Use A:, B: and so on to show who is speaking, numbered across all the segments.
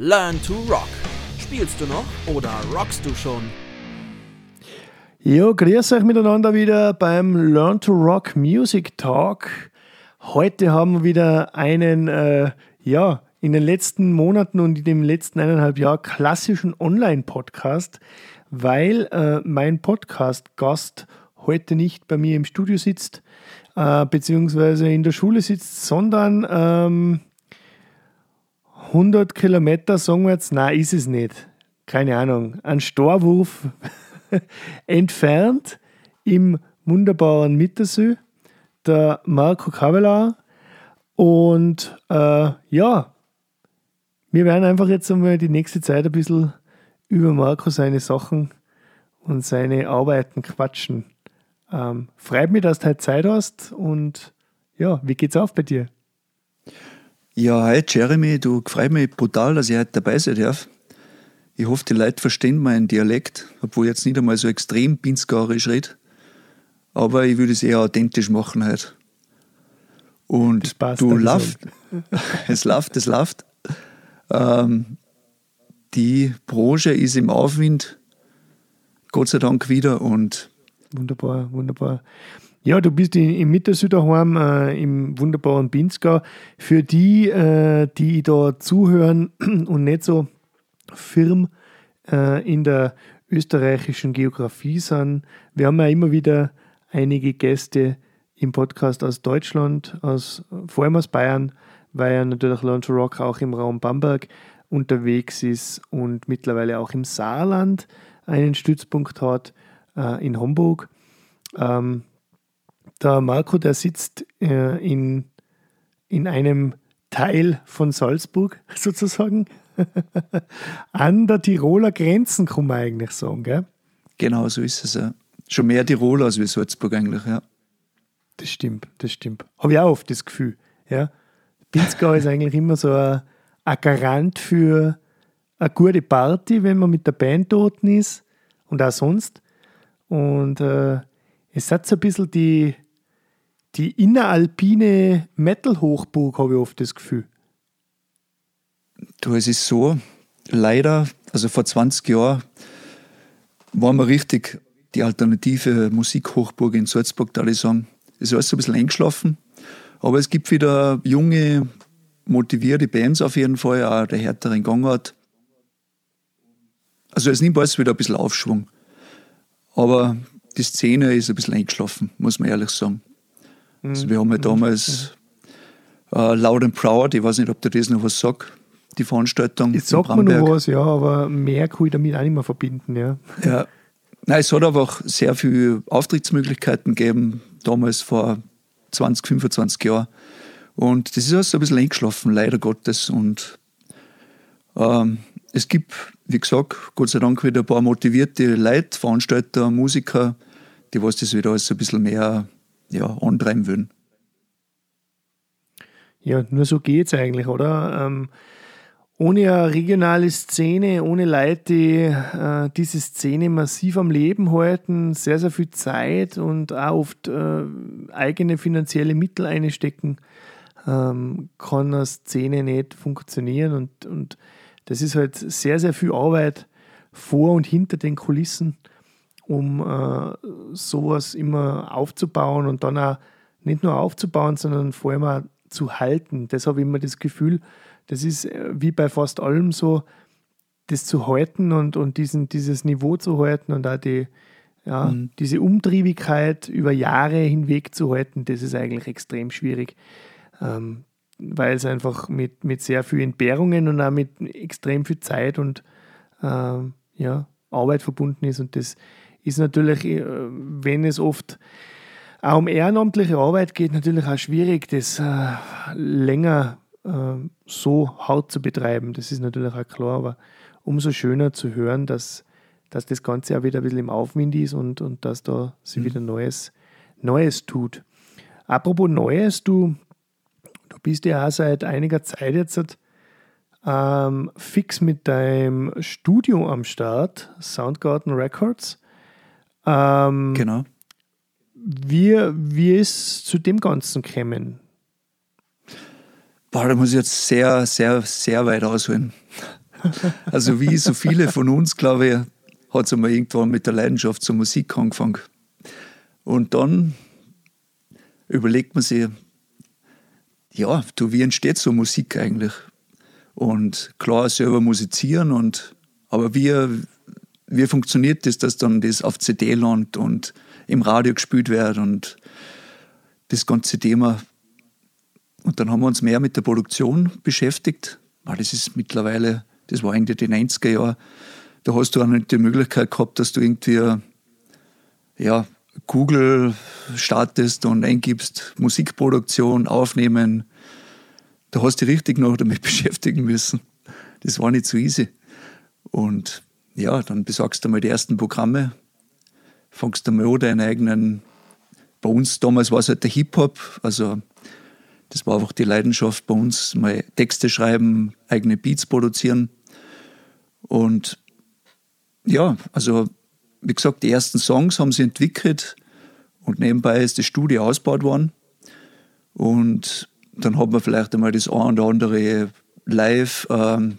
A: Learn to Rock. Spielst du noch oder rockst du schon?
B: Ja, grüß euch miteinander wieder beim Learn to Rock Music Talk. Heute haben wir wieder einen, äh, ja, in den letzten Monaten und in dem letzten eineinhalb Jahr klassischen Online-Podcast, weil äh, mein Podcast-Gast heute nicht bei mir im Studio sitzt, äh, beziehungsweise in der Schule sitzt, sondern ähm, 100 Kilometer, sagen wir jetzt, nein, ist es nicht. Keine Ahnung, ein Storwurf entfernt im wunderbaren Mittersee, der Marco Kavelar. Und äh, ja, wir werden einfach jetzt einmal die nächste Zeit ein bisschen über Marco seine Sachen und seine Arbeiten quatschen. Ähm, freut mich, dass du heute Zeit hast und ja, wie geht's auf bei dir?
C: Ja, hi Jeremy, du freut mich brutal, dass ich heute dabei sein darf. Ich hoffe, die Leute verstehen meinen Dialekt, obwohl ich jetzt nicht einmal so extrem pinzgarisch rede. Aber ich würde es eher authentisch machen heute. Und du läuft, es läuft, es läuft. Ähm, die Branche ist im Aufwind, Gott sei Dank wieder und
B: Wunderbar, wunderbar. Ja, du bist im Mittersü daheim, äh, im wunderbaren Pinzgau. Für die, äh, die da zuhören und nicht so firm äh, in der österreichischen Geografie sind, wir haben ja immer wieder einige Gäste im Podcast aus Deutschland, aus, vor allem aus Bayern, weil ja natürlich Launch Rock auch im Raum Bamberg unterwegs ist und mittlerweile auch im Saarland einen Stützpunkt hat, äh, in Homburg. Ähm, der Marco, der sitzt äh, in, in einem Teil von Salzburg sozusagen. An der Tiroler Grenzen kann man eigentlich sagen, gell?
C: Genau, so ist es ja. Schon mehr Tirol als wie Salzburg eigentlich, ja.
B: Das stimmt, das stimmt. Habe ich auch oft das Gefühl, ja. Pinzgau ist eigentlich immer so ein, ein Garant für eine gute Party, wenn man mit der Band dort ist und auch sonst. Und äh, es hat so ein bisschen die, die inneralpine Metal-Hochburg, habe ich oft das Gefühl.
C: Du, es ist so, leider, also vor 20 Jahren waren wir richtig die alternative Musikhochburg in Salzburg, da ich sagen. Es ist alles so ein bisschen eingeschlafen, aber es gibt wieder junge, motivierte Bands auf jeden Fall, auch der härteren Gangart. Also es nimmt alles wieder ein bisschen Aufschwung. Aber die Szene ist ein bisschen eingeschlafen, muss man ehrlich sagen. Mhm. Also wir haben ja damals äh, Loud and Proud, ich weiß nicht, ob der das noch was sagt, die Veranstaltung.
B: Jetzt sagt man noch was, ja, aber mehr kann ich damit auch nicht mehr verbinden, ja.
C: Ja. Nein, es hat einfach sehr viele Auftrittsmöglichkeiten gegeben, damals vor 20, 25 Jahren. Und das ist alles ein bisschen eingeschlafen, leider Gottes. Und ähm, es gibt, wie gesagt, Gott sei Dank wieder ein paar motivierte Leute, Veranstalter, Musiker, die was das wieder alles ein bisschen mehr ja, antreiben würden.
B: Ja, nur so geht es eigentlich, oder? Ähm, ohne eine regionale Szene, ohne Leute, die äh, diese Szene massiv am Leben halten, sehr, sehr viel Zeit und auch oft äh, eigene finanzielle Mittel einstecken, ähm, kann eine Szene nicht funktionieren. Und, und das ist halt sehr, sehr viel Arbeit vor und hinter den Kulissen um äh, sowas immer aufzubauen und dann auch nicht nur aufzubauen, sondern vor allem auch zu halten. Das habe ich immer das Gefühl, das ist äh, wie bei fast allem so, das zu halten und, und diesen, dieses Niveau zu halten und auch die, ja, mhm. diese Umtriebigkeit über Jahre hinweg zu halten, das ist eigentlich extrem schwierig. Ähm, weil es einfach mit, mit sehr vielen Entbehrungen und auch mit extrem viel Zeit und äh, ja, Arbeit verbunden ist. Und das ist natürlich, äh, wenn es oft auch um ehrenamtliche Arbeit geht, natürlich auch schwierig, das äh, länger äh, so hart zu betreiben. Das ist natürlich auch klar, aber umso schöner zu hören, dass, dass das Ganze auch wieder ein bisschen im Aufwind ist und, und dass da sich mhm. wieder Neues, Neues tut. Apropos Neues, du, du bist ja auch seit einiger Zeit jetzt ähm, fix mit deinem Studio am Start, Soundgarden Records.
C: Ähm, genau.
B: Wie, wie ist zu dem Ganzen gekommen?
C: Boah, da muss ich jetzt sehr, sehr, sehr weit ausholen. Also wie so viele von uns, glaube ich, hat es einmal irgendwann mit der Leidenschaft zur Musik angefangen. Und dann überlegt man sich, ja, du, wie entsteht so Musik eigentlich? Und klar, selber musizieren, und, aber wie, wie funktioniert das, dass dann das auf CD landet und im Radio gespielt wird und das ganze Thema. Und dann haben wir uns mehr mit der Produktion beschäftigt, weil das ist mittlerweile, das war Ende der 90er Jahre, da hast du auch nicht die Möglichkeit gehabt, dass du irgendwie ja, Google startest und eingibst Musikproduktion, Aufnehmen. Da hast du dich richtig noch damit beschäftigen müssen. Das war nicht so easy. Und ja, dann besorgst du mal die ersten Programme, fängst du mal an, deinen eigenen. Bei uns damals war es halt der Hip-Hop, also das war einfach die Leidenschaft bei uns, mal Texte schreiben, eigene Beats produzieren. Und ja, also wie gesagt, die ersten Songs haben sie entwickelt und nebenbei ist das Studio ausgebaut worden. Und dann hat man vielleicht einmal das ein oder andere Live-Konzert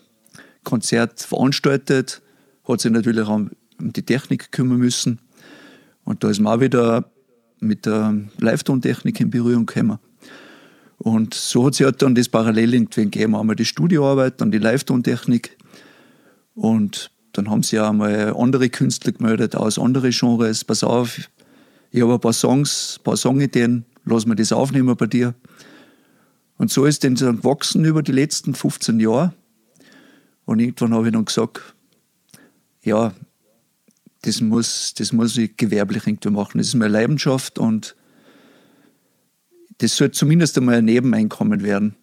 C: ähm, veranstaltet, hat sich natürlich auch um die Technik kümmern müssen. Und da ist man auch wieder mit der Live-Tontechnik in Berührung gekommen. Und so hat sich halt dann das parallel irgendwie gegeben. Einmal die Studioarbeit, dann die Live-Tontechnik. Und dann haben sie auch mal andere Künstler gemeldet aus anderen Genres. Pass auf, ich habe ein paar Songs, ein paar Songideen, lass mir das aufnehmen bei dir. Und so ist dann gewachsen über die letzten 15 Jahre. Und irgendwann habe ich dann gesagt, ja, das muss, das muss ich gewerblich irgendwie machen. Das ist meine Leidenschaft und das soll zumindest einmal ein Nebeneinkommen werden.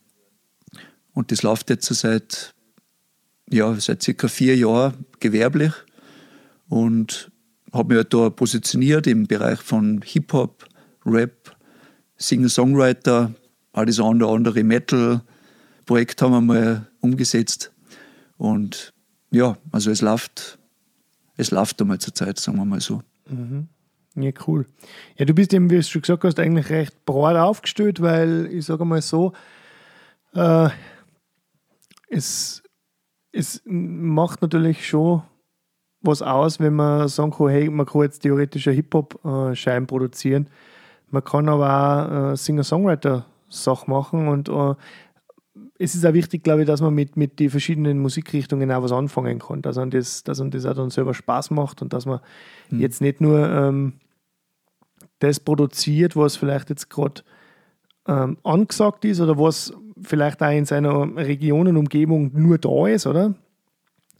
C: Und das läuft jetzt seit ja, seit circa vier Jahren gewerblich und habe mich halt da positioniert im Bereich von Hip-Hop, Rap, Singer-Songwriter, alles andere, andere Metal-Projekt haben wir mal umgesetzt. Und ja, also es läuft, es läuft einmal zur Zeit, sagen wir mal so.
B: Mhm. Ja, cool. Ja, du bist eben, wie du schon gesagt hast, eigentlich recht breit aufgestellt, weil ich sage mal so, äh, es es macht natürlich schon was aus, wenn man sagen kann, hey, man kann jetzt theoretisch eine Hip-Hop-Scheiben produzieren. Man kann aber auch äh, Singer-Songwriter-Sachen machen und äh, es ist auch wichtig, glaube ich, dass man mit, mit den verschiedenen Musikrichtungen auch was anfangen kann, dass man das, dass man das auch dann selber Spaß macht und dass man mhm. jetzt nicht nur ähm, das produziert, was vielleicht jetzt gerade ähm, angesagt ist oder was vielleicht auch in seiner Region und Umgebung nur da ist, oder?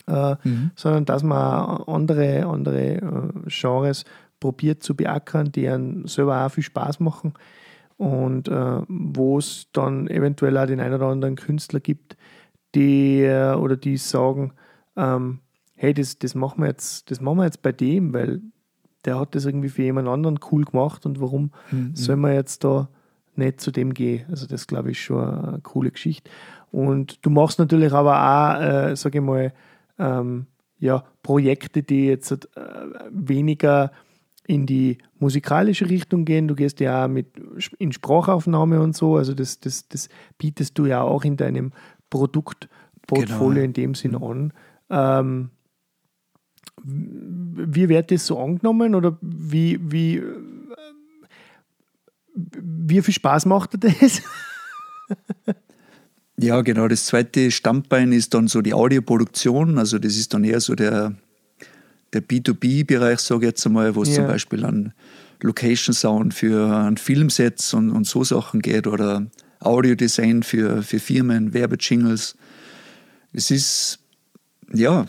B: Äh, mhm. Sondern dass man andere, andere äh, Genres probiert zu beackern, die einem selber auch viel Spaß machen und äh, wo es dann eventuell auch den einen oder anderen Künstler gibt, die oder die sagen, ähm, hey, das, das, machen wir jetzt, das machen wir jetzt bei dem, weil der hat das irgendwie für jemand anderen cool gemacht und warum mhm. soll man jetzt da nicht zu dem gehe. Also das glaube ich schon eine coole Geschichte. Und du machst natürlich aber auch, äh, sage ich mal, ähm, ja, Projekte, die jetzt äh, weniger in die musikalische Richtung gehen. Du gehst ja auch mit in Sprachaufnahme und so. Also das, das, das bietest du ja auch in deinem Produktportfolio genau. in dem Sinn an. Ähm, wie wird das so angenommen oder wie, wie wie viel Spaß macht dir das?
C: ja, genau. Das zweite Standbein ist dann so die Audioproduktion. Also das ist dann eher so der, der B2B-Bereich, sage ich jetzt einmal, wo es ja. zum Beispiel an Location Sound für ein Filmsets und, und so Sachen geht oder Audiodesign für, für Firmen, Werbejingles. Es ist, ja,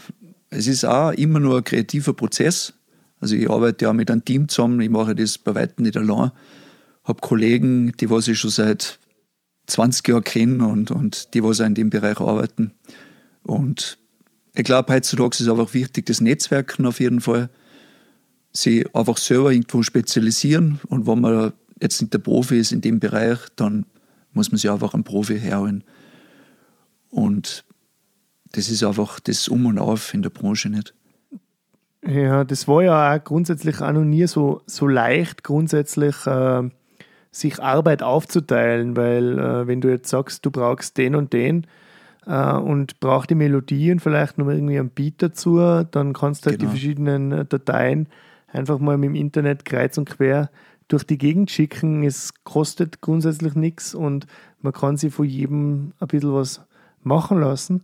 C: es ist auch immer nur ein kreativer Prozess. Also ich arbeite ja mit einem Team zusammen, ich mache das bei weitem nicht allein habe Kollegen, die was ich schon seit 20 Jahren kenne und, und die was in dem Bereich arbeiten. Und ich glaube, heutzutage ist es einfach wichtig, das Netzwerken auf jeden Fall. Sie einfach selber irgendwo spezialisieren und wenn man jetzt nicht der Profi ist in dem Bereich, dann muss man sich einfach einen Profi herholen. Und das ist einfach das Um und Auf in der Branche nicht.
B: Ja, das war ja auch grundsätzlich auch noch nie so, so leicht, grundsätzlich äh, sich Arbeit aufzuteilen, weil äh, wenn du jetzt sagst, du brauchst den und den, und braucht die Melodie und vielleicht noch irgendwie einen Beat dazu, dann kannst du halt
C: Genau.
B: die verschiedenen äh, Dateien einfach mal mit dem Internet kreuz und quer durch die Gegend schicken. Es kostet grundsätzlich nichts und man kann sich von jedem ein bisschen was machen lassen.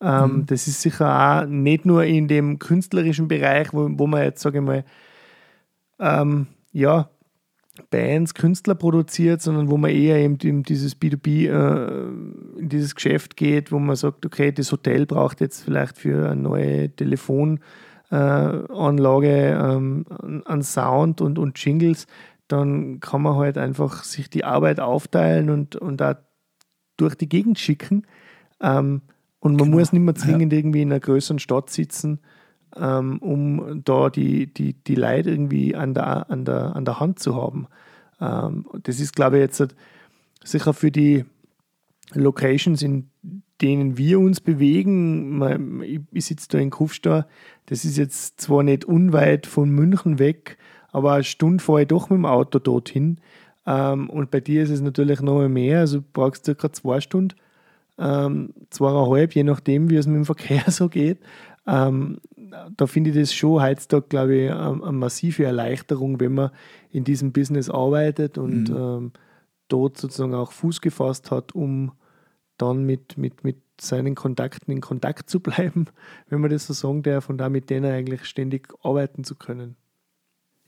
B: Ähm, Das ist sicher auch nicht nur in dem künstlerischen Bereich, wo, wo man jetzt, sage ich mal, ähm, ja, Bands, Künstler produziert, sondern wo man eher eben in dieses B2B, äh, in dieses Geschäft geht, wo man sagt, okay, das Hotel braucht jetzt vielleicht für eine neue Telefonanlage äh, ähm, an- Sound und, und Jingles, dann kann man halt einfach sich die Arbeit aufteilen und, und auch durch die Gegend schicken. Ähm, und man muss nicht mehr zwingend irgendwie in einer größeren Stadt sitzen, ähm, um da die, die, die Leute irgendwie an der, an der, an der Hand zu haben. Ähm, das ist, glaube ich, jetzt halt sicher für die Locations, in denen wir uns bewegen. Ich, sitze da in Kufstein, das ist jetzt zwar nicht unweit von München weg, aber eine Stunde fahre ich doch mit dem Auto dorthin. Ähm, und bei dir ist es natürlich noch mehr, also du brauchst circa zwei Stunden, ähm, zweieinhalb, je nachdem, wie es mit dem Verkehr so geht. Ähm, da finde ich das schon heutzutage, glaube ich, eine massive Erleichterung, wenn man in diesem Business arbeitet und ähm, dort sozusagen auch Fuß gefasst hat, um dann mit, mit, mit seinen Kontakten in Kontakt zu bleiben, wenn man das so sagen darf, und auch mit denen eigentlich ständig arbeiten zu können.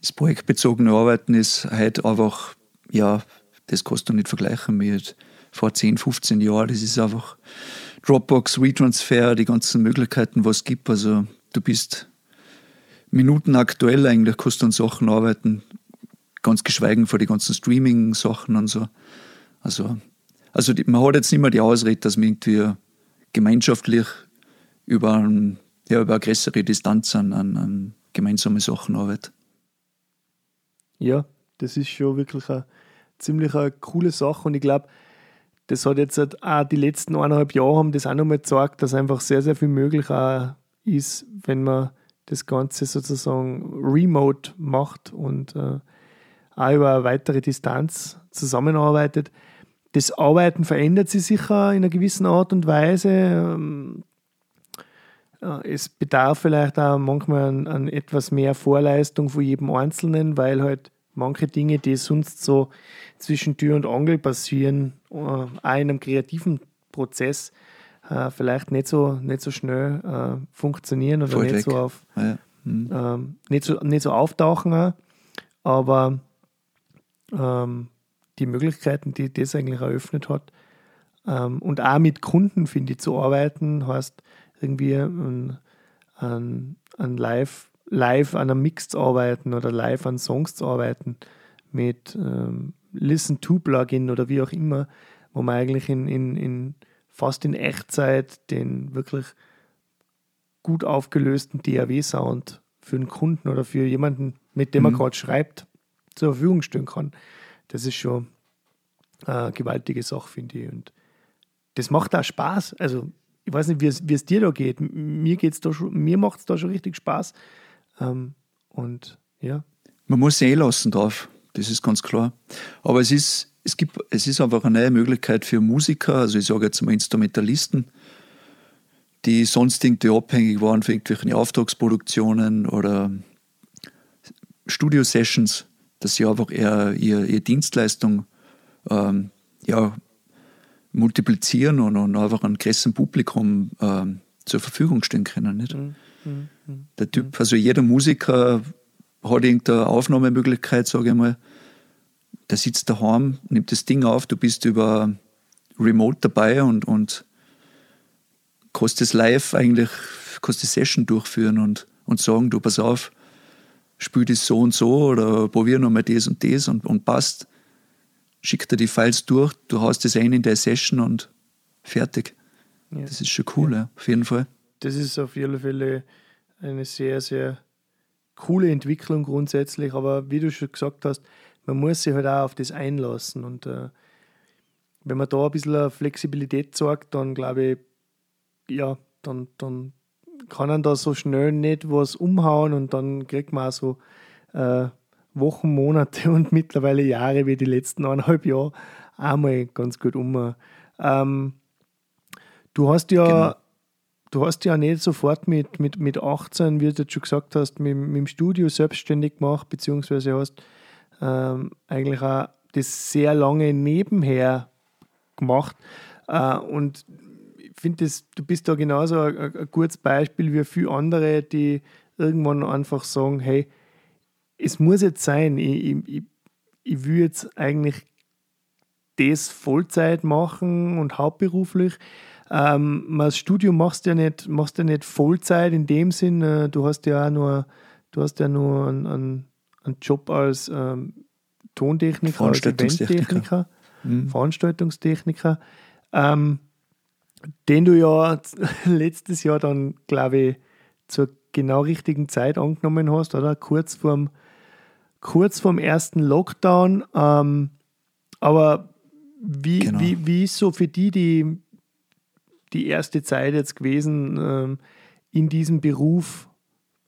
C: Das projektbezogene Arbeiten ist halt einfach, ja, das kannst du nicht vergleichen mit vor 10, 15 Jahren. Das ist einfach Dropbox, WeTransfer, die ganzen Möglichkeiten, was es gibt. Also du bist minutenaktuell eigentlich, kannst an Sachen arbeiten, ganz geschweigen vor die ganzen Streaming-Sachen und so. Also, also die, man hat jetzt nicht mehr die Ausrede, dass man irgendwie gemeinschaftlich über, ja, über eine größere Distanz an, an, an gemeinsame Sachen arbeitet.
B: Ja, das ist schon wirklich eine ziemlich eine coole Sache und ich glaube, das hat jetzt halt auch die letzten eineinhalb Jahre haben das auch nochmal gezeigt, dass einfach sehr, sehr viel möglich auch ist, wenn man das Ganze sozusagen remote macht und äh, auch über eine weitere Distanz zusammenarbeitet. Das Arbeiten verändert sich sicher in einer gewissen Art und Weise. Ähm, äh, Es bedarf vielleicht auch manchmal an, an etwas mehr Vorleistung von jedem Einzelnen, weil halt manche Dinge, die sonst so zwischen Tür und Angel passieren, äh, auch in einem kreativen Prozess, äh, vielleicht nicht so, nicht so schnell äh, funktionieren oder nicht
C: weg.
B: so, auf,
C: Ja. Hm.
B: ähm, nicht, so, nicht so auftauchen. Auch. Aber ähm, die Möglichkeiten, die das eigentlich eröffnet hat, ähm, und auch mit Kunden, finde ich, zu arbeiten, heißt irgendwie an, an, an live, live an einem Mix zu arbeiten oder live an Songs zu arbeiten mit ähm, Listen-to-Plugin oder wie auch immer, wo man eigentlich in, in, in fast in Echtzeit den wirklich gut aufgelösten DAW-Sound für einen Kunden oder für jemanden, mit dem man
C: Mhm.
B: gerade schreibt, zur Verfügung stellen kann. Das ist schon eine gewaltige Sache, finde ich. Und das macht auch Spaß. Also, ich weiß nicht, wie es, dir da geht. Mir, geht's da schon, mir macht es da schon richtig Spaß. Ähm, und ja,
C: Man muss sich einlassen drauf, das ist ganz klar. Aber es ist, es gibt, es ist einfach eine neue Möglichkeit für Musiker, also ich sage jetzt mal Instrumentalisten, die sonst irgendwie abhängig waren von irgendwelchen Auftragsproduktionen oder Studio-Sessions, dass sie einfach eher ihre, ihre Dienstleistung ähm, ja, multiplizieren und, und einfach einem größeren Publikum ähm, zur Verfügung stellen können. Nicht? Der Typ, also jeder Musiker hat irgendeine Aufnahmemöglichkeit, sage ich mal. Der sitzt daheim, nimmt das Ding auf, du bist über Remote dabei und, und kannst das live eigentlich, kannst die Session durchführen und, und sagen, du pass auf, spiel das so und so oder probier nochmal das und das und, und passt. Schick dir die Files durch, du haust das ein in der Session und fertig.
B: Ja.
C: Das ist schon cool, ja, auf jeden Fall.
B: das ist auf jeden Fall eine sehr, sehr coole Entwicklung grundsätzlich. Aber wie du schon gesagt hast, man muss sich halt auch auf das einlassen. Und äh, wenn man da ein bisschen Flexibilität zeigt, dann glaube ich, ja, dann, dann kann man da so schnell nicht was umhauen und dann kriegt man auch so äh, Wochen, Monate und mittlerweile Jahre wie die letzten eineinhalb Jahre einmal ganz gut um. Ähm, Du hast ja, genau. Du hast ja nicht sofort mit, mit, mit 18, wie du jetzt schon gesagt hast, mit, mit dem Studio selbstständig gemacht, beziehungsweise hast ähm, eigentlich auch das sehr lange nebenher gemacht. Äh, und ich finde, du bist da genauso ein, ein gutes Beispiel wie viele andere, die irgendwann einfach sagen, hey, es muss jetzt sein, ich, ich, ich will jetzt eigentlich das Vollzeit machen und hauptberuflich. Ähm, das Studium machst du ja nicht, machst ja nicht Vollzeit in dem Sinn. Äh, du hast ja auch nur, du hast ja nur einen, einen, einen Job als ähm, Tontechniker, als Eventtechniker, mhm. Veranstaltungstechniker, ähm, den du ja letztes Jahr dann, glaube ich, zur genau richtigen Zeit angenommen hast, oder? Kurz vorm, kurz vorm ersten Lockdown. Ähm, aber wie, genau. wie, wie ist so für die, die die erste Zeit jetzt gewesen, ähm, in diesem Beruf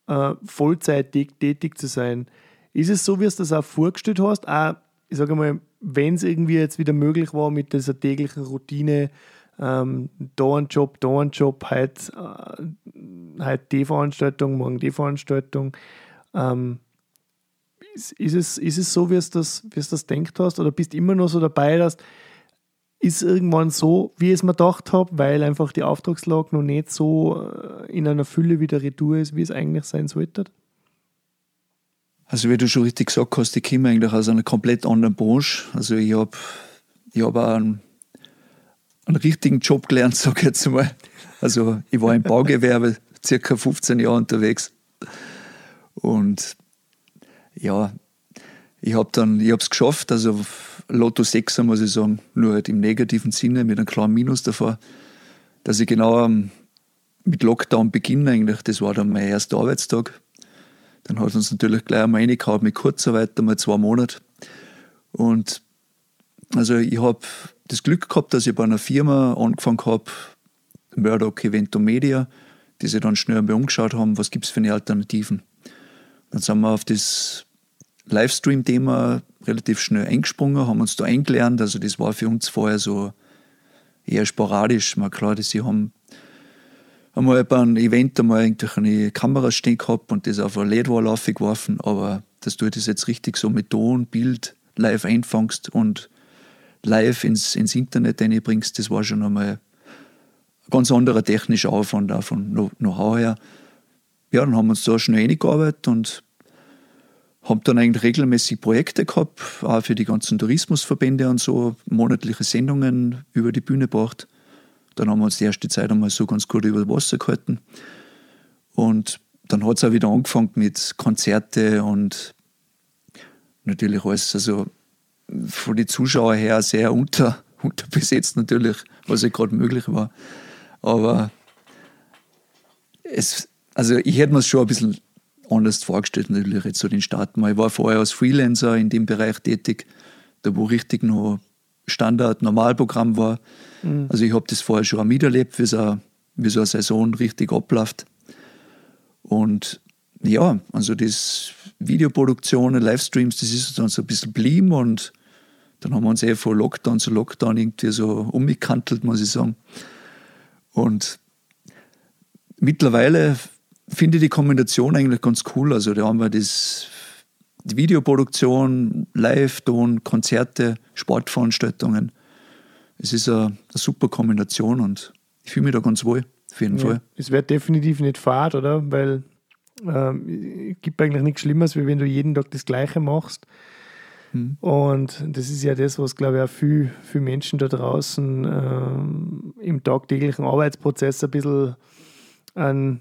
B: äh, Vollzeit tätig zu sein? Ist es so, wie du das auch vorgestellt hast? Auch, ich sage mal, wenn es irgendwie jetzt wieder möglich war mit dieser täglichen Routine, ähm, da ein Job, da ein Job, heute, äh, heute die Veranstaltung, morgen die Veranstaltung. Ähm, ist, ist, es, ist es so, wie du das, wie das denkt hast? Oder bist du immer noch so dabei, dass ist irgendwann so, wie ich es mir gedacht habe, weil einfach die Auftragslage noch nicht so äh, in einer Fülle wieder retour ist, wie es eigentlich sein sollte?
C: Also wie du schon richtig gesagt hast, ich komme eigentlich aus einer komplett anderen Branche. Also ich habe ich hab einen, einen richtigen Job gelernt, sage ich jetzt mal. Also ich war im Baugewerbe circa 15 Jahre unterwegs. Und ja, ich habe dann, ich habe es geschafft, also Lotto 6 muss ich sagen, nur halt im negativen Sinne, mit einem kleinen Minus davor, dass ich genau mit Lockdown beginne eigentlich, das war dann mein erster Arbeitstag. Dann hat uns natürlich gleich einmal reingehauen mit Kurzarbeit, einmal zwei Monate. Und also ich habe das Glück gehabt, dass ich bei einer Firma angefangen habe, Murdoch Evento Media, die sich dann schnell einmal umgeschaut haben, was gibt es für eine Alternativen. Dann sind wir auf das Livestream-Thema relativ schnell eingesprungen, haben uns da eingelernt. Also das war für uns vorher so eher sporadisch. Mal klar, dass sie haben einmal bei einem Event einmal eigentlich eine Kamera stehen gehabt und das auf eine LED-Wall aufgeworfen, aber dass du das jetzt richtig so mit Ton, Bild live einfangst und live ins, ins Internet reinbringst, das war schon einmal ein ganz anderer technischer Aufwand auch von Know-how her. Ja, dann haben wir uns da schnell eingearbeitet und haben dann eigentlich regelmäßig Projekte gehabt, auch für die ganzen Tourismusverbände und so, monatliche Sendungen über die Bühne gebracht. Dann haben wir uns die erste Zeit einmal so ganz gut über Wasser gehalten. Und dann hat es auch wieder angefangen mit Konzerte und natürlich alles, also von den Zuschauern her sehr unter, unterbesetzt natürlich, was ja gerade möglich war. Aber es, also ich hätte mir es schon ein bisschen anders vorgestellt, natürlich jetzt so den Start. Ich war vorher als Freelancer in dem Bereich tätig, da wo richtig noch Standard, Normalprogramm war. Mhm. Also ich habe das vorher schon miterlebt, wie so, wie so eine Saison richtig abläuft. Und ja, also das Videoproduktionen, Livestreams, das ist dann so ein bisschen blieben und dann haben wir uns eh von Lockdown zu Lockdown irgendwie so umgekantelt, muss ich sagen. Und mittlerweile finde die Kombination eigentlich ganz cool. Also da haben wir das, die Videoproduktion, Live-Ton, Konzerte, Sportveranstaltungen. Es ist eine, eine, super Kombination und ich fühle mich da ganz wohl, auf jeden ja, Fall.
B: Es wird definitiv nicht fad, oder? Weil ähm, es gibt eigentlich nichts Schlimmeres, wie wenn du jeden Tag das Gleiche machst. Hm. Und das ist ja das, was, glaube ich, auch viele, viele Menschen da draußen ähm, im tagtäglichen Arbeitsprozess ein bisschen an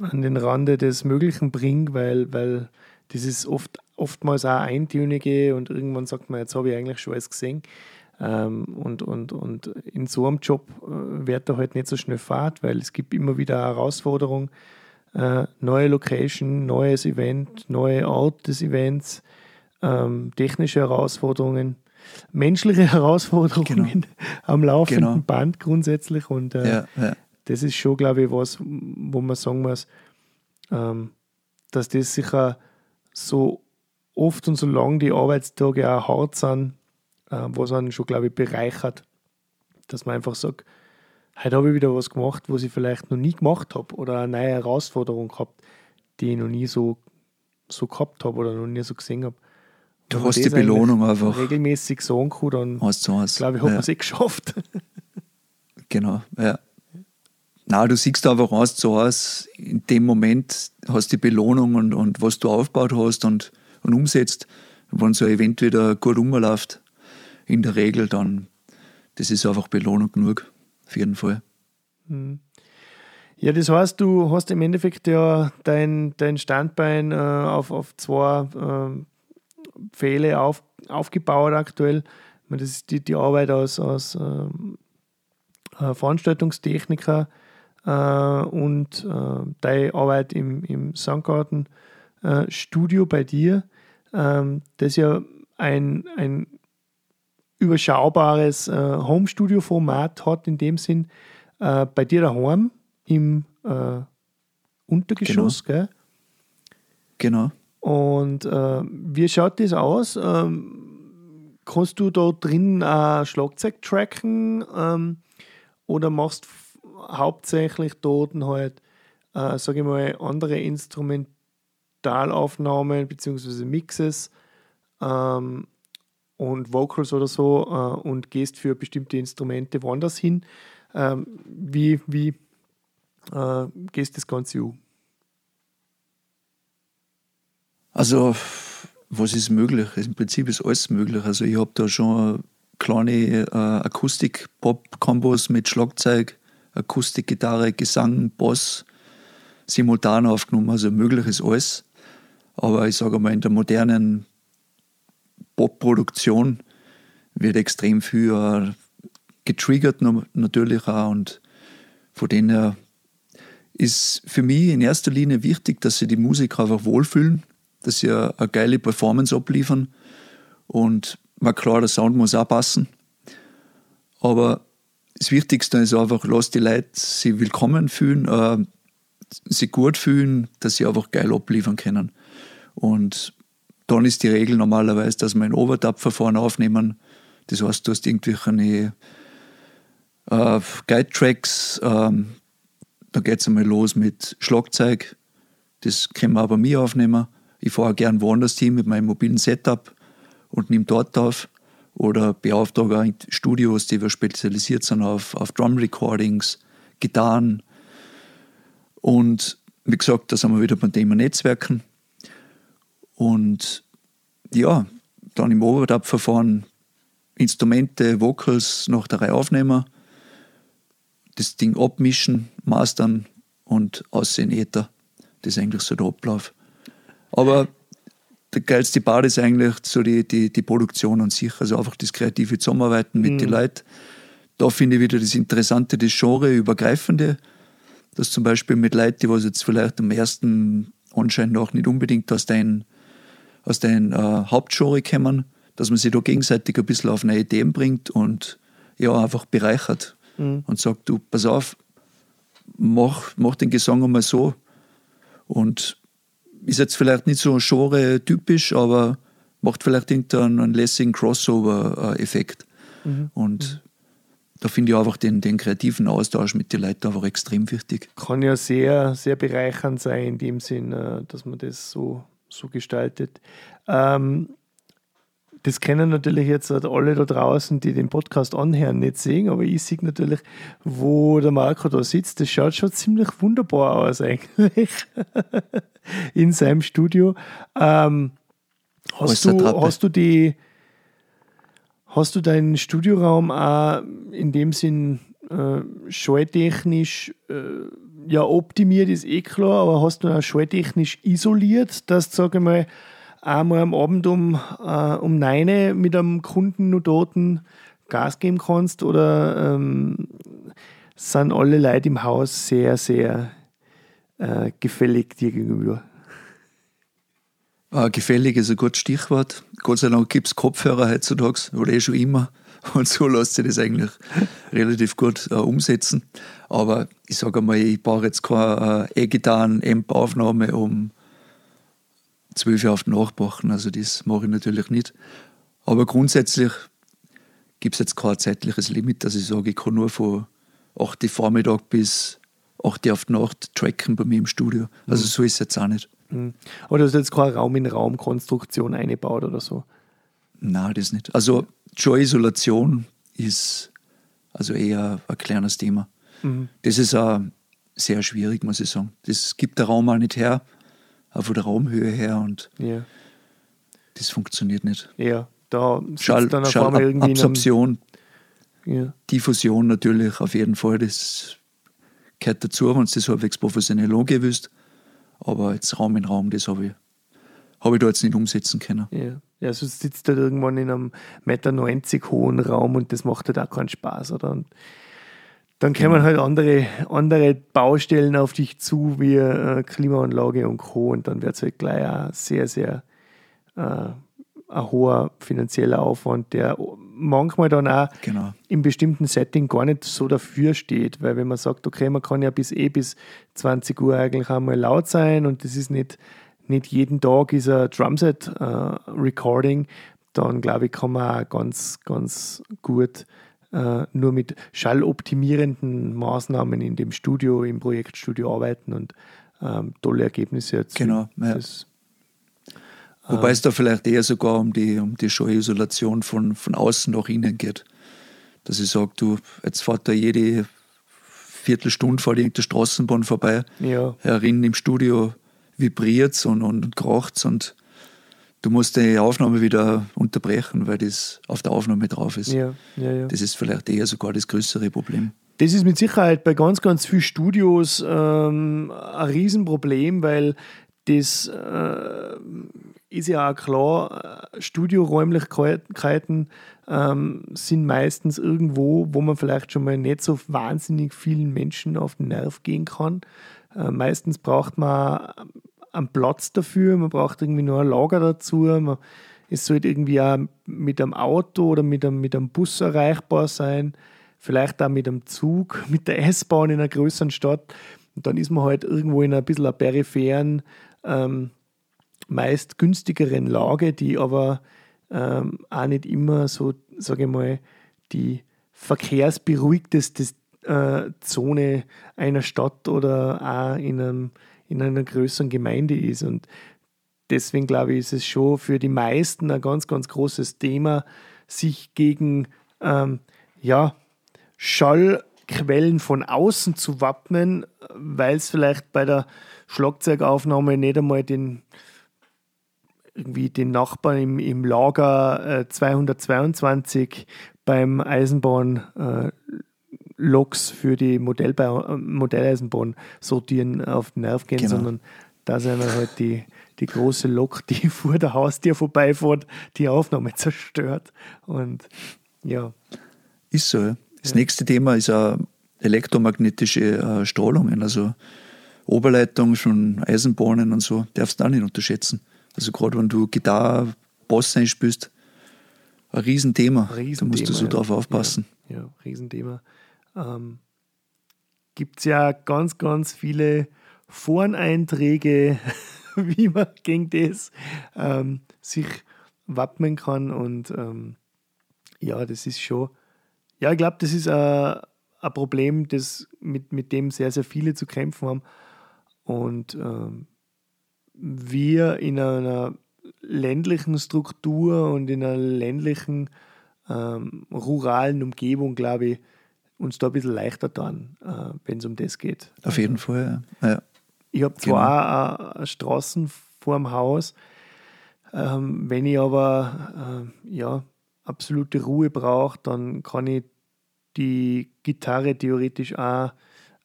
B: an den Rande des Möglichen bringe, weil, weil das ist oft, oftmals auch eintönige und irgendwann sagt man, jetzt habe ich eigentlich schon alles gesehen. Ähm, und, und, und in so einem Job äh, wird er halt nicht so schnell Fahrt, weil es gibt immer wieder Herausforderungen. Äh, neue Location, neues Event, neue Art des Events, ähm, technische Herausforderungen, menschliche Herausforderungen genau. am laufenden genau. Band grundsätzlich. Und äh, ja, ja das ist schon, glaube ich, was, wo man sagen muss, ähm, dass das sicher so oft und so lang die Arbeitstage auch hart sind, äh, was einen schon, glaube ich, bereichert, dass man einfach sagt, heute habe ich wieder was gemacht, was ich vielleicht noch nie gemacht habe oder eine neue Herausforderung gehabt, die ich noch nie so, so gehabt habe oder noch nie so gesehen habe.
C: Du hast die Belohnung einfach.
B: Regelmäßig sagen kann, dann glaube ich, hat
C: Ja.
B: man es eh geschafft.
C: Genau, ja. Na, du siehst einfach eins zu eins, in dem Moment hast du die Belohnung und, und was du aufgebaut hast und, und umsetzt. Wenn so ein Event wieder gut rumläuft, in der Regel, dann, das ist einfach Belohnung genug, auf jeden Fall.
B: Ja, das heißt, du hast im Endeffekt ja dein, dein Standbein äh, auf, auf zwei ähm, Pfähle auf, aufgebaut aktuell. Meine, das ist die, die Arbeit als, als ähm, äh, Veranstaltungstechniker äh, und äh, deine Arbeit im, im Soundgarten äh, Studio bei dir, ähm, das ja ein, ein überschaubares äh, Home-Studio-Format hat, in dem Sinn, äh, bei dir daheim im äh, Untergeschoss, gell?
C: Genau.
B: Und äh, wie schaut das aus? Ähm, kannst du da drin auch Schlagzeug tracken ähm, oder machst hauptsächlich dort halt, äh, sage ich mal, andere Instrumentalaufnahmen bzw. Mixes ähm, und Vocals oder so äh, und gehst für bestimmte Instrumente woanders hin? Ähm, wie wie äh, gehst das Ganze um?
C: Also, was ist möglich? Im Prinzip ist alles möglich. Also, ich habe da schon kleine äh, Akustik-Pop-Kombos mit Schlagzeug, Akustikgitarre, Gesang, Bass simultan aufgenommen. Also, möglich ist alles. Aber ich sage mal, in der modernen Pop-Produktion wird extrem viel äh, getriggert natürlich auch und von denen her ist für mich in erster Linie wichtig, dass sie die Musiker einfach wohlfühlen, dass sie eine geile Performance abliefern und war klar, der Sound muss auch passen. Aber das Wichtigste ist einfach, lass die Leute sich willkommen fühlen, äh, sich gut fühlen, dass sie einfach geil abliefern können. Und dann ist die Regel normalerweise, dass wir ein Overdub-Verfahren aufnehmen. Das heißt, du hast irgendwelche äh, Guide-Tracks, ähm, dann geht es einmal los mit Schlagzeug. Das können wir bei mir aufnehmen. Ich fahre gern woanders hin mit meinem mobilen Setup und nehme dort auf. Oder beauftrage Studios, die wir spezialisiert sind auf, auf Drum Recordings, Gitarren. Und wie gesagt, da sind wir wieder beim Thema Netzwerken. Und ja, dann im Overdub-Verfahren Instrumente, Vocals nach der Reihe aufnehmen das Ding abmischen, mastern und aussehen Äther. Das ist eigentlich so der Ablauf. Aber der geilste Part ist eigentlich so die, die, die Produktion an sich, also einfach das kreative Zusammenarbeiten mit den Leuten. Da finde ich wieder das Interessante, das Genre-übergreifende, dass zum Beispiel mit Leuten, die was jetzt vielleicht am ersten Anschein nach nicht unbedingt aus deinem aus dein, äh, Hauptgenre kommen, dass man sich da gegenseitig ein bisschen auf neue Ideen bringt und ja, einfach bereichert und sagt, du, pass auf, mach, mach den Gesang einmal so. Und ist jetzt vielleicht nicht so genre-typisch, aber macht vielleicht irgendeinen einen lässigen Crossover-Effekt. Und da finde ich einfach den, den kreativen Austausch mit den Leuten einfach extrem wichtig.
B: kann ja sehr, sehr bereichernd sein, in dem Sinn, äh, dass man das so, so gestaltet. Ähm, das kennen natürlich jetzt halt alle da draußen, die den Podcast anhören, nicht sehen, aber ich sehe natürlich, wo der Marco da sitzt. Das schaut schon ziemlich wunderbar aus eigentlich in seinem Studio. Ähm, hast, du, hast du die Hast du deinen Studioraum auch in dem Sinn äh, schalltechnisch äh, ja optimiert, ist eh klar, aber hast du auch schalltechnisch isoliert, dass du, sage ich mal, einmal am Abend um, äh, um 9 Uhr mit einem Kunden nur dort Gas geben kannst oder ähm, sind alle Leute im Haus sehr, sehr äh, gefällig dir gegenüber?
C: Äh, gefällig ist ein gutes Stichwort. Gott sei Dank gibt es Kopfhörer heutzutage, oder eh schon immer. Und so lässt sich das eigentlich relativ gut äh, umsetzen. Aber ich sage einmal, ich brauche jetzt keine äh, E-Gitarren-Amp-Aufnahme um 12 Uhr auf den Nachbachen. Also das mache ich natürlich nicht. Aber grundsätzlich gibt es jetzt kein zeitliches Limit, dass ich sage, ich kann nur von 8 Uhr Vormittag bis 8 Uhr auf die Nacht tracken bei mir im Studio. Also
B: Mhm.
C: so ist es jetzt auch nicht.
B: Oder hast du jetzt keine Raum-in-Raum-Konstruktion eingebaut oder so?
C: Nein, das nicht. Also schon Isolation ist also eher ein kleines Thema. Das ist auch sehr schwierig, muss ich sagen. Das gibt der Raum auch nicht her, auch von der Raumhöhe her und
B: Ja.
C: das funktioniert nicht.
B: Ja, da
C: Schall,
B: dann auf einmal irgendwie in
C: Schallabsorption,
B: einem, ja.
C: Diffusion natürlich auf jeden Fall, das gehört dazu, wenn du das halbwegs professionell angehen willst. Aber jetzt Raum in Raum, das habe ich, habe ich da jetzt nicht umsetzen können.
B: Ja. ja, so sitzt halt irgendwann in einem Meter 90 hohen Raum und das macht halt auch keinen Spaß, oder? Und dann kommen halt andere, andere Baustellen auf dich zu, wie äh, Klimaanlage und Co. Und dann wird es halt gleich auch sehr, sehr äh, ein hoher finanzieller Aufwand, der manchmal dann auch
C: Genau.
B: im bestimmten Setting gar nicht so dafür steht, weil wenn man sagt, okay, man kann ja bis eh bis 20 Uhr eigentlich einmal laut sein und das ist nicht, nicht jeden Tag ist ein Drumset äh, Recording, dann glaube ich, kann man auch ganz, ganz gut äh, nur mit schalloptimierenden Maßnahmen in dem Studio, im Projektstudio arbeiten und ähm, tolle Ergebnisse erzielen.
C: Genau, ja.
B: Das,
C: Wobei es da vielleicht eher sogar um die, um die Schallisolation von, von außen nach innen geht. Dass ich sage, du, jetzt fährt da jede Viertelstunde vor irgendeiner Straßenbahn vorbei.
B: ja,
C: Herin im Studio vibriert und, und, und kracht und du musst die Aufnahme wieder unterbrechen, weil das auf der Aufnahme drauf ist.
B: ja, ja, ja.
C: Das ist vielleicht eher sogar das größere Problem.
B: Das ist mit Sicherheit bei ganz, ganz vielen Studios ähm, ein Riesenproblem, weil das äh, ist ja auch klar, äh, Studioräumlichkeiten ähm, sind meistens irgendwo, wo man vielleicht schon mal nicht so wahnsinnig vielen Menschen auf den Nerv gehen kann. Äh, meistens braucht man einen Platz dafür, man braucht irgendwie nur ein Lager dazu, man, es sollte irgendwie auch mit einem Auto oder mit einem, mit einem Bus erreichbar sein, vielleicht auch mit einem Zug, mit der S-Bahn in einer größeren Stadt. Und dann ist man halt irgendwo in einer bisschen einer peripheren, ähm, meist günstigeren Lage, die aber ähm, auch nicht immer so, sage ich mal, die verkehrsberuhigteste äh, Zone einer Stadt oder auch in, einem, in einer größeren Gemeinde ist. Und deswegen glaube ich, ist es schon für die meisten ein ganz, ganz großes Thema, sich gegen ähm, ja, Schallquellen von außen zu wappnen, weil es vielleicht bei der Schlagzeugaufnahme nicht einmal den irgendwie den Nachbarn im, im Lager äh, 222 beim Eisenbahn äh, Loks für die Modellbau, äh, Modelleisenbahn sortieren auf den Nerv gehen,
C: Genau.
B: sondern da sind wir halt die, die große Lok, die vor der Haustür vorbeifährt, die Aufnahme zerstört. Und ja,
C: Ist so, ja. Das nächste Thema ist auch elektromagnetische äh, Strahlungen, also Oberleitung von Eisenbahnen und so, darfst du auch nicht unterschätzen. Also gerade wenn du Gitarre, Bass einspielst, ein Riesenthema.
B: Riesenthema.
C: da musst du so
B: ja.
C: drauf aufpassen.
B: Ja, ja Riesenthema. Ähm, Gibt es ja ganz, ganz viele Foreneinträge, wie man gegen das ähm, sich wappnen kann. Und ähm, ja, das ist schon, ja, ich glaube, das ist ein, ein Problem, das mit, mit dem sehr, sehr viele zu kämpfen haben. Und ähm, wir in einer ländlichen Struktur und in einer ländlichen, ähm, ruralen Umgebung, glaube ich, uns da ein bisschen leichter tun, äh, wenn es um das geht.
C: Auf jeden Fall, ja. ja.
B: Ich habe zwar eine Straßen vor dem Haus, ähm, wenn ich aber äh, ja, absolute Ruhe brauche, dann kann ich die Gitarre theoretisch auch,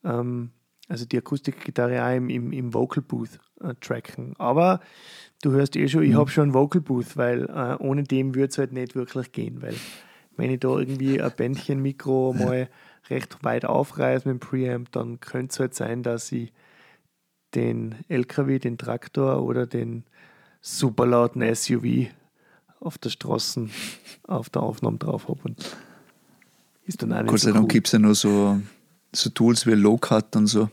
B: ähm, also die Akustikgitarre auch im, im, im Vocal Booth äh, tracken. Aber du hörst eh schon, ich habe schon ein Vocal Booth, weil äh, ohne dem würde es halt nicht wirklich gehen, weil wenn ich da irgendwie ein Bändchen-Mikro mal recht weit aufreiße mit dem Preamp, dann könnte es halt sein, dass ich den LKW, den Traktor oder den superlauten SUV auf der Straße auf der Aufnahme drauf habe. Und ist dann auch nicht
C: Gott sei Dank gibt es ja noch so, so Tools wie Low-Cut und so,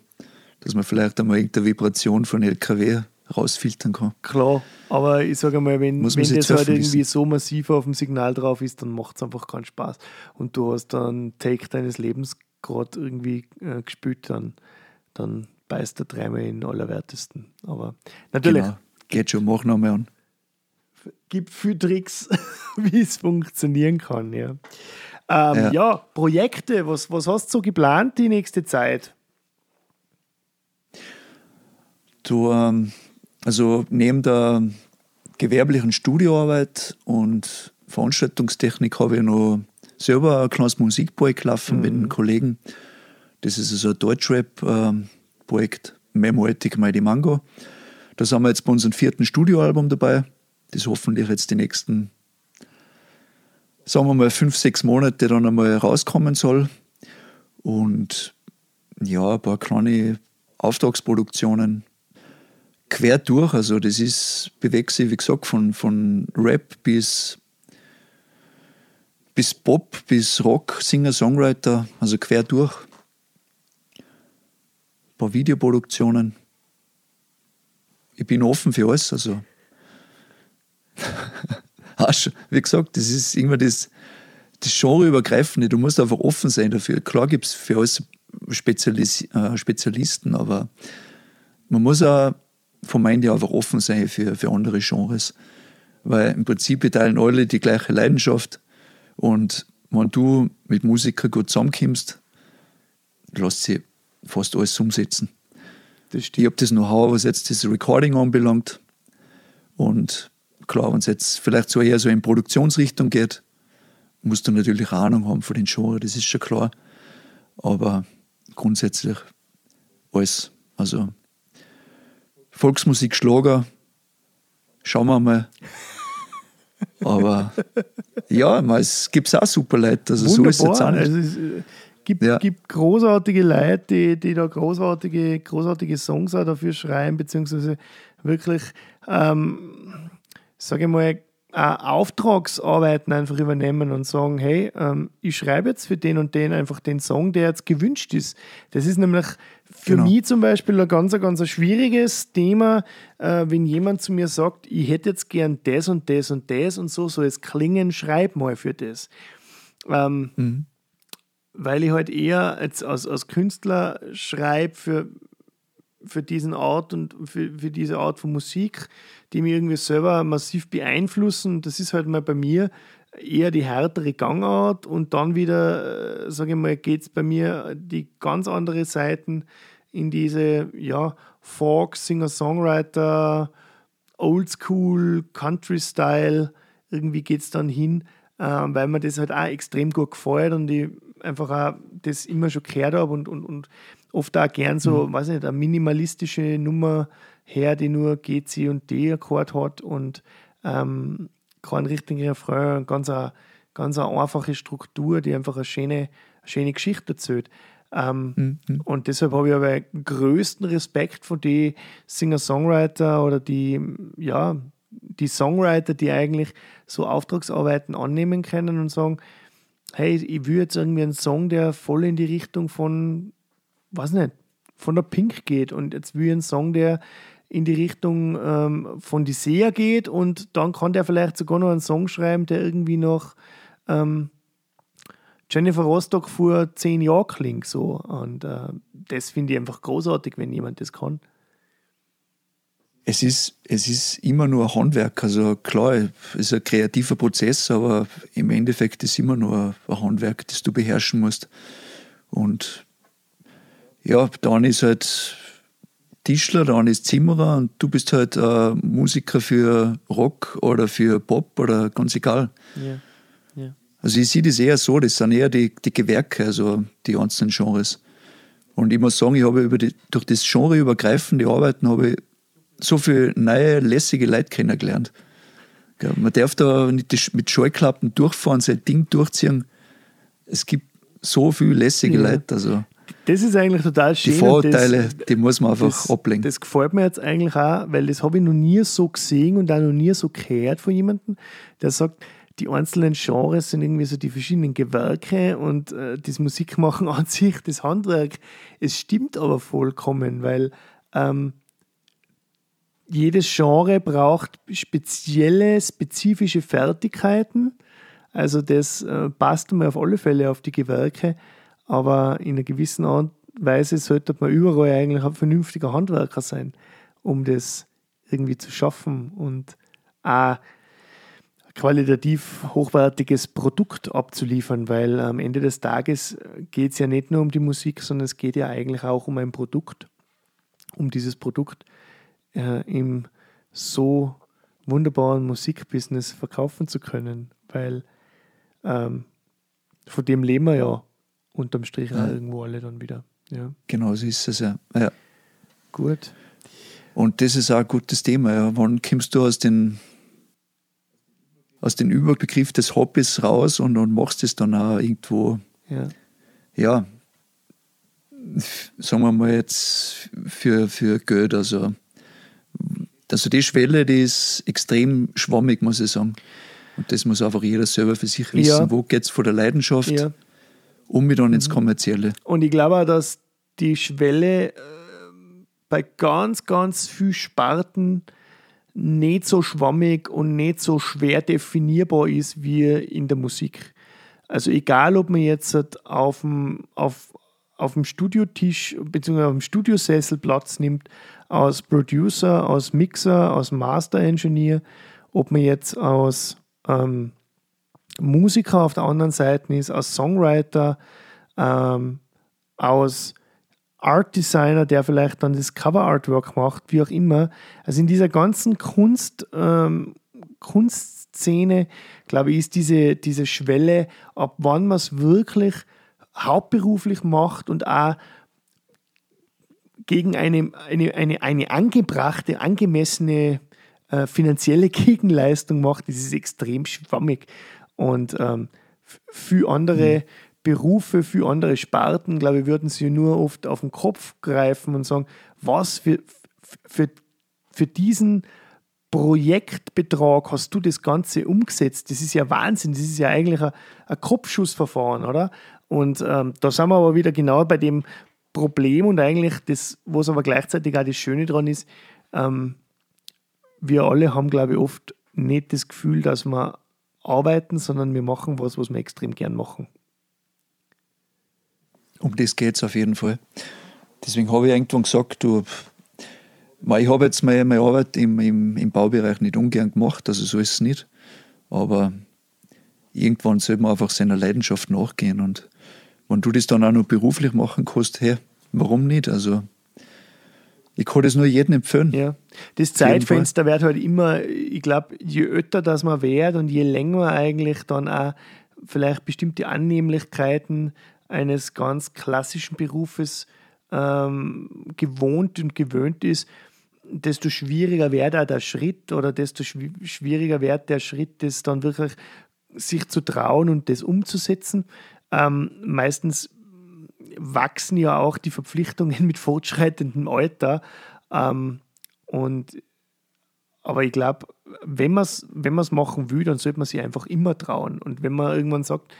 C: dass man vielleicht einmal irgendeine Vibration von LKW rausfiltern kann.
B: Klar, aber ich sage mal, wenn,
C: Muss
B: wenn das halt irgendwie so massiv auf dem Signal drauf ist, dann macht es einfach keinen Spaß. Und du hast dann Take deines Lebens gerade irgendwie äh, gespielt, dann, dann beißt er dreimal in allerwertesten. Aber natürlich. Genau.
C: Geht schon, mach nochmal an.
B: Gibt viele Tricks, wie es funktionieren kann, ja. Ähm, ja. ja. Projekte, was, was hast du so geplant die nächste Zeit?
C: Du, ähm, also neben der gewerblichen Studioarbeit und Veranstaltungstechnik habe ich noch selber ein kleines Musikprojekt laufen mhm. mit einem Kollegen. Das ist also ein Deutschrap-Projekt, Memoetic Mighty Mango. Da sind wir jetzt bei unserem vierten Studioalbum dabei, das hoffentlich jetzt die nächsten, sagen wir mal, fünf, sechs Monate dann einmal rauskommen soll. Und ja, ein paar kleine Auftragsproduktionen quer durch. Also das ist, bewegt sich, wie gesagt, von, von Rap bis bis Pop, bis Rock, Singer, Songwriter, also quer durch. Ein paar Videoproduktionen. Ich bin offen für alles. Also. Wie gesagt, das ist irgendwann das, das Genreübergreifende. Du musst einfach offen sein dafür. Klar gibt es für alles Spezialis äh, Spezialisten, aber man muss auch von meinem her einfach offen sein für, für andere Genres. Weil im Prinzip teilen alle die gleiche Leidenschaft und wenn du mit Musikern gut zusammenkommst, lässt sich fast alles umsetzen. Ich habe das Know-how, was jetzt das Recording anbelangt. Und klar, wenn es jetzt vielleicht so eher so in Produktionsrichtung geht, musst du natürlich Ahnung haben von den Genre, das ist schon klar. Aber grundsätzlich alles. Also Volksmusik, Schlager, schauen wir mal. Aber ja, es gibt auch super Leute. Also
B: Wunderbar. so ist es jetzt auch nicht. Also es äh, gibt, ja. gibt großartige Leute, die, die da großartige, großartige Songs auch dafür schreiben, beziehungsweise wirklich, ähm, sage ich mal, Auftragsarbeiten einfach übernehmen und sagen, hey, ähm, ich schreibe jetzt für den und den einfach den Song, der jetzt gewünscht ist. Das ist nämlich für genau. mich zum Beispiel ein ganz, ganz schwieriges Thema, äh, wenn jemand zu mir sagt, ich hätte jetzt gern das und das und das und so soll es klingen, schreib mal für das. Ähm, mhm. Weil ich halt eher als, als, als Künstler schreibe für, für diesen Art und für, für diese Art von Musik, die mich irgendwie selber massiv beeinflussen. Das ist halt mal bei mir eher die härtere Gangart und dann wieder, äh, sage ich mal, geht es bei mir die ganz andere Seiten in diese, ja, Folk, Singer-Songwriter, Oldschool, Country-Style, irgendwie geht es dann hin, äh, weil mir das halt auch extrem gut gefällt und ich einfach auch das immer schon gehört habe und, und, und oft auch gern so, mhm. weiß nicht, eine minimalistische Nummer her, die nur G, C und D-Akkord hat und ähm, kein richtiger Refrain, ganz eine, ganz eine einfache Struktur, die einfach eine schöne, eine schöne Geschichte erzählt. Ähm, mhm. Und deshalb habe ich aber größten Respekt vor die Singer-Songwriter oder die, ja, die Songwriter, die eigentlich so Auftragsarbeiten annehmen können und sagen, hey, ich will jetzt irgendwie einen Song, der voll in die Richtung von, weiß nicht, von der Pink geht und jetzt will ich einen Song, der in die Richtung ähm, von die geht und dann kann der vielleicht sogar noch einen Song schreiben, der irgendwie noch ähm, Jennifer Rostock vor zehn Jahren klingt. So. Und äh, das finde ich einfach großartig, wenn jemand das kann.
C: Es ist, es ist immer nur ein Handwerk. Also klar, es ist ein kreativer Prozess, aber im Endeffekt ist es immer nur ein Handwerk, das du beherrschen musst. Und ja, dann ist halt Tischler, der eine ist Zimmerer und du bist halt äh, Musiker für Rock oder für Pop oder ganz egal. Ja. Ja. Also ich sehe das eher so, das sind eher die, die Gewerke, also die einzelnen Genres. Und ich muss sagen, ich habe über die, durch das genreübergreifende Arbeiten habe ich so viele neue, lässige Leute kennengelernt. Man darf da nicht mit Scheuklappen durchfahren, sein Ding durchziehen. Es gibt so viele lässige ja. Leute. Also
B: das ist eigentlich total schön.
C: Die Vorurteile, das, die muss man einfach
B: das,
C: ablenken.
B: Das gefällt mir jetzt eigentlich auch, weil das habe ich noch nie so gesehen und auch noch nie so gehört von jemandem, der sagt, die einzelnen Genres sind irgendwie so die verschiedenen Gewerke und äh, das Musikmachen an sich, das Handwerk. Es stimmt aber vollkommen, weil ähm, jedes Genre braucht spezielle, spezifische Fertigkeiten. Also das äh, passt mir auf alle Fälle auf die Gewerke. Aber in einer gewissen Art und Weise sollte man überall eigentlich ein vernünftiger Handwerker sein, um das irgendwie zu schaffen und auch qualitativ hochwertiges Produkt abzuliefern, weil am Ende des Tages geht es ja nicht nur um die Musik, sondern es geht ja eigentlich auch um ein Produkt, um dieses Produkt äh, im so wunderbaren Musikbusiness verkaufen zu können, weil ähm, von dem leben wir ja unterm Strich ja. irgendwo alle dann wieder. Ja.
C: Genau, so ist es ja. ja.
B: Gut.
C: Und das ist auch ein gutes Thema. Ja. Wann kommst du aus den aus dem Überbegriff des Hobbys raus und, und machst es dann auch irgendwo,
B: ja.
C: ja, sagen wir mal jetzt für, für Geld. Also, also die Schwelle, die ist extrem schwammig, muss ich sagen. Und das muss einfach jeder selber für sich wissen, ja. wo geht es von der Leidenschaft ja. Um ins mhm. Kommerzielle.
B: Und ich glaube auch, dass die Schwelle äh, bei ganz, ganz vielen Sparten nicht so schwammig und nicht so schwer definierbar ist wie in der Musik. Also egal, ob man jetzt auf dem, auf, auf dem Studiotisch bzw. auf dem Studiosessel Platz nimmt, als Producer, als Mixer, als Master Engineer, ob man jetzt als ähm, Musiker auf der anderen Seite ist, als Songwriter, ähm, aus Art Designer, der vielleicht dann das Cover Artwork macht, wie auch immer. Also in dieser ganzen Kunst, ähm, Kunstszene, glaube ich, ist diese, diese Schwelle, ab wann man es wirklich hauptberuflich macht und auch gegen eine, eine, eine, eine angebrachte, angemessene äh, finanzielle Gegenleistung macht, das ist extrem schwammig. Und ähm, für andere mhm. Berufe, für andere Sparten, glaube ich, würden sie nur oft auf den Kopf greifen und sagen, was für, für, für diesen Projektbetrag hast du das Ganze umgesetzt? Das ist ja Wahnsinn, das ist ja eigentlich ein, ein Kopfschussverfahren, oder? Und ähm, da sind wir aber wieder genau bei dem Problem und eigentlich das, was aber gleichzeitig auch das Schöne daran ist, ähm, wir alle haben, glaube ich, oft nicht das Gefühl, dass wir arbeiten, sondern wir machen was, was wir extrem gern machen.
C: Um das geht es auf jeden Fall. Deswegen habe ich irgendwann gesagt, du, ich habe jetzt meine, meine Arbeit im, im, im Baubereich nicht ungern gemacht, also so ist es nicht. Aber irgendwann sollte man einfach seiner Leidenschaft nachgehen. Und wenn du das dann auch noch beruflich machen kannst, hey, warum nicht? Also ich kann das nur jedem empfehlen.
B: Ja. Das Zeitfenster wird halt immer, ich glaube, je öfter das man wird und je länger eigentlich dann auch vielleicht bestimmte Annehmlichkeiten eines ganz klassischen Berufes ähm, gewohnt und gewöhnt ist, desto schwieriger wird auch der Schritt oder desto schwieriger wird der Schritt, das dann wirklich sich zu trauen und das umzusetzen. Ähm, meistens wachsen ja auch die Verpflichtungen mit fortschreitendem Alter. Ähm, und, aber ich glaube, wenn man es wenn machen will, dann sollte man sich einfach immer trauen. Und wenn man irgendwann sagt,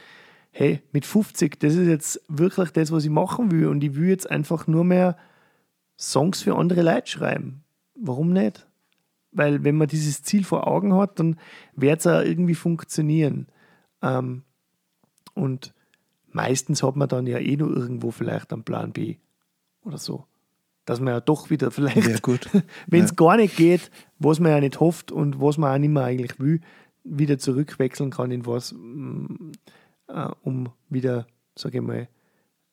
B: hey, mit 50, das ist jetzt wirklich das, was ich machen will und ich will jetzt einfach nur mehr Songs für andere Leute schreiben. Warum nicht? Weil wenn man dieses Ziel vor Augen hat, dann wird es auch irgendwie funktionieren. Ähm, und meistens hat man dann ja eh nur irgendwo vielleicht einen Plan B oder so. Dass man ja doch wieder vielleicht,
C: ja,
B: wenn es ja. gar nicht geht, was man ja nicht hofft und was man auch nicht mehr eigentlich will, wieder zurückwechseln kann in was, mm, äh, um wieder, sage ich mal,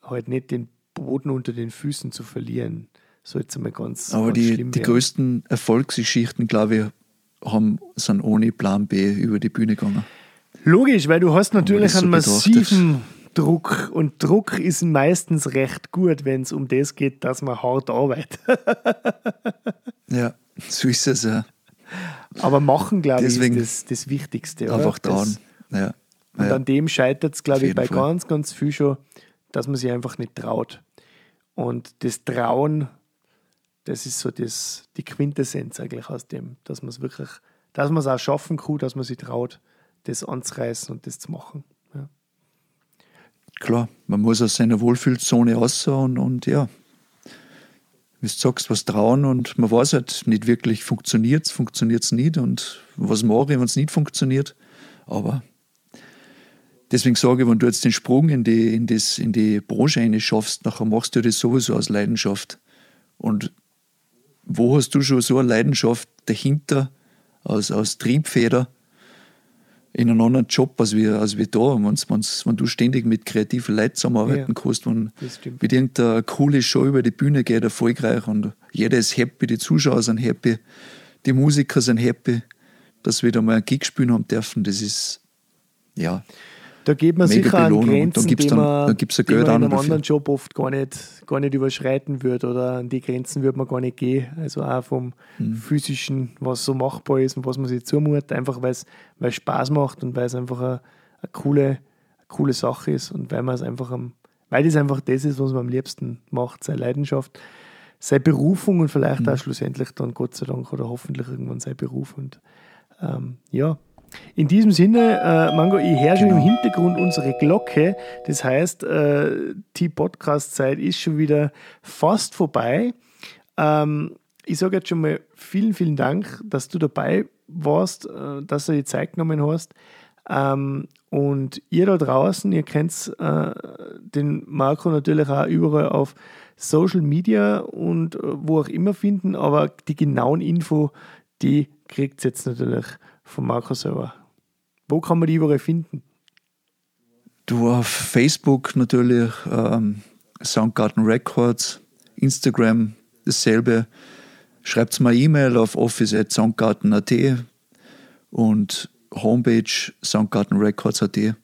B: halt nicht den Boden unter den Füßen zu verlieren. So jetzt einmal ganz.
C: Aber
B: ganz
C: die, die größten Erfolgsgeschichten, glaube ich, haben, sind ohne Plan B über die Bühne gegangen.
B: Logisch, weil du hast natürlich einen massiven Druck und Druck ist meistens recht gut, wenn es um das geht, dass man hart arbeitet.
C: ja, so ist es ja.
B: Aber machen, glaube ich, ist das, das Wichtigste.
C: Einfach dran. Ja.
B: Und ja. an dem scheitert es, glaube ich, bei Fall. ganz, ganz viel schon, dass man sich einfach nicht traut. Und das Trauen, das ist so das, die Quintessenz eigentlich aus dem, dass man es wirklich, dass man es auch schaffen kann, dass man sich traut, das anzureißen und das zu machen.
C: Klar, man muss aus seiner Wohlfühlzone raus und, und ja, wie du sagst, was trauen und man weiß halt nicht wirklich, funktioniert es, funktioniert es nicht und was mache ich, wenn es nicht funktioniert. Aber deswegen sage ich, wenn du jetzt den Sprung in die, in das, in die Branche eine schaffst, nachher machst du das sowieso aus Leidenschaft. Und wo hast du schon so eine Leidenschaft dahinter, aus, aus Triebfeder, in einem anderen Job als wir, als wir da. Wenn's, wenn's, wenn du ständig mit kreativen Leuten zusammenarbeiten ja, kannst, wenn mit irgendeiner coole Show über die Bühne geht, erfolgreich und jeder ist happy, die Zuschauer sind happy, die Musiker sind happy, dass wir da mal einen Gig spielen haben dürfen, das ist, ja.
B: Da geht man sicher an Grenzen,
C: die man,
B: dann gibt's die man in einem dafür. anderen Job oft gar nicht, gar nicht überschreiten würde oder an die Grenzen würde man gar nicht gehen. Also auch vom mhm. physischen, was so machbar ist und was man sich zumutet, einfach weil es Spaß macht und weil es einfach eine, eine, coole, eine coole Sache ist und weil man es einfach am, weil das einfach das ist, was man am liebsten macht, seine Leidenschaft, seine Berufung und vielleicht mhm. auch schlussendlich dann Gott sei Dank oder hoffentlich irgendwann sein Beruf. Und ähm, ja, in diesem Sinne, äh, Mango, ich höre schon genau. im Hintergrund unsere Glocke. Das heißt, äh, die Podcast-Zeit ist schon wieder fast vorbei. Ähm, ich sage jetzt schon mal vielen, vielen Dank, dass du dabei warst, äh, dass du die Zeit genommen hast. Ähm, und ihr da draußen, ihr kennt äh, den Marco natürlich auch überall auf Social Media und äh, wo auch immer finden, aber die genauen Info, die kriegt ihr jetzt natürlich von Marco selber. Wo kann man die überall finden?
C: Du auf Facebook natürlich, ähm, Soundgarden Records, Instagram dasselbe. Schreibt mal E-Mail auf office.soundgarden.at und Homepage soundgardenrecords.at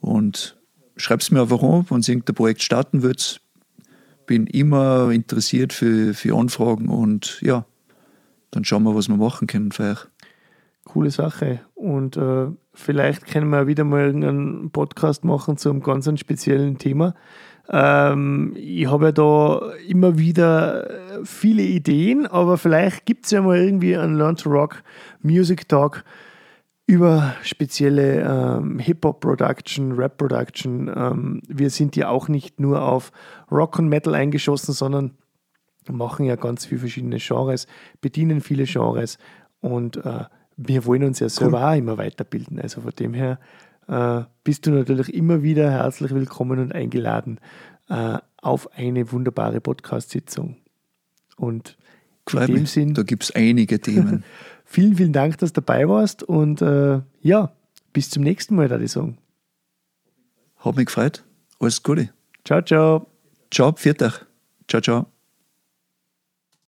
C: und schreibt mir einfach an, wenn ihr irgendein Projekt starten würdet. Bin immer interessiert für, für Anfragen und ja, dann schauen wir, was wir machen können für euch
B: coole Sache. Und äh, vielleicht können wir wieder mal einen Podcast machen zu einem ganz speziellen Thema. Ähm, ich habe ja da immer wieder viele Ideen, aber vielleicht gibt es ja mal irgendwie einen Learn to Rock Music Talk über spezielle ähm, Hip-Hop-Production, Rap-Production. Ähm, wir sind ja auch nicht nur auf Rock und Metal eingeschossen, sondern machen ja ganz viele verschiedene Genres, bedienen viele Genres und äh, wir wollen uns ja selber cool. auch immer weiterbilden. Also von dem her äh, bist du natürlich immer wieder herzlich willkommen und eingeladen äh, auf eine wunderbare Podcast-Sitzung. Und
C: Freut in dem Sinn. Da gibt es einige Themen.
B: vielen, vielen Dank, dass du dabei warst und äh, ja, bis zum nächsten Mal, da ich sagen.
C: Hat mich gefreut. Alles Gute.
B: Ciao, ciao.
C: Ciao, Viertag. Ciao, ciao.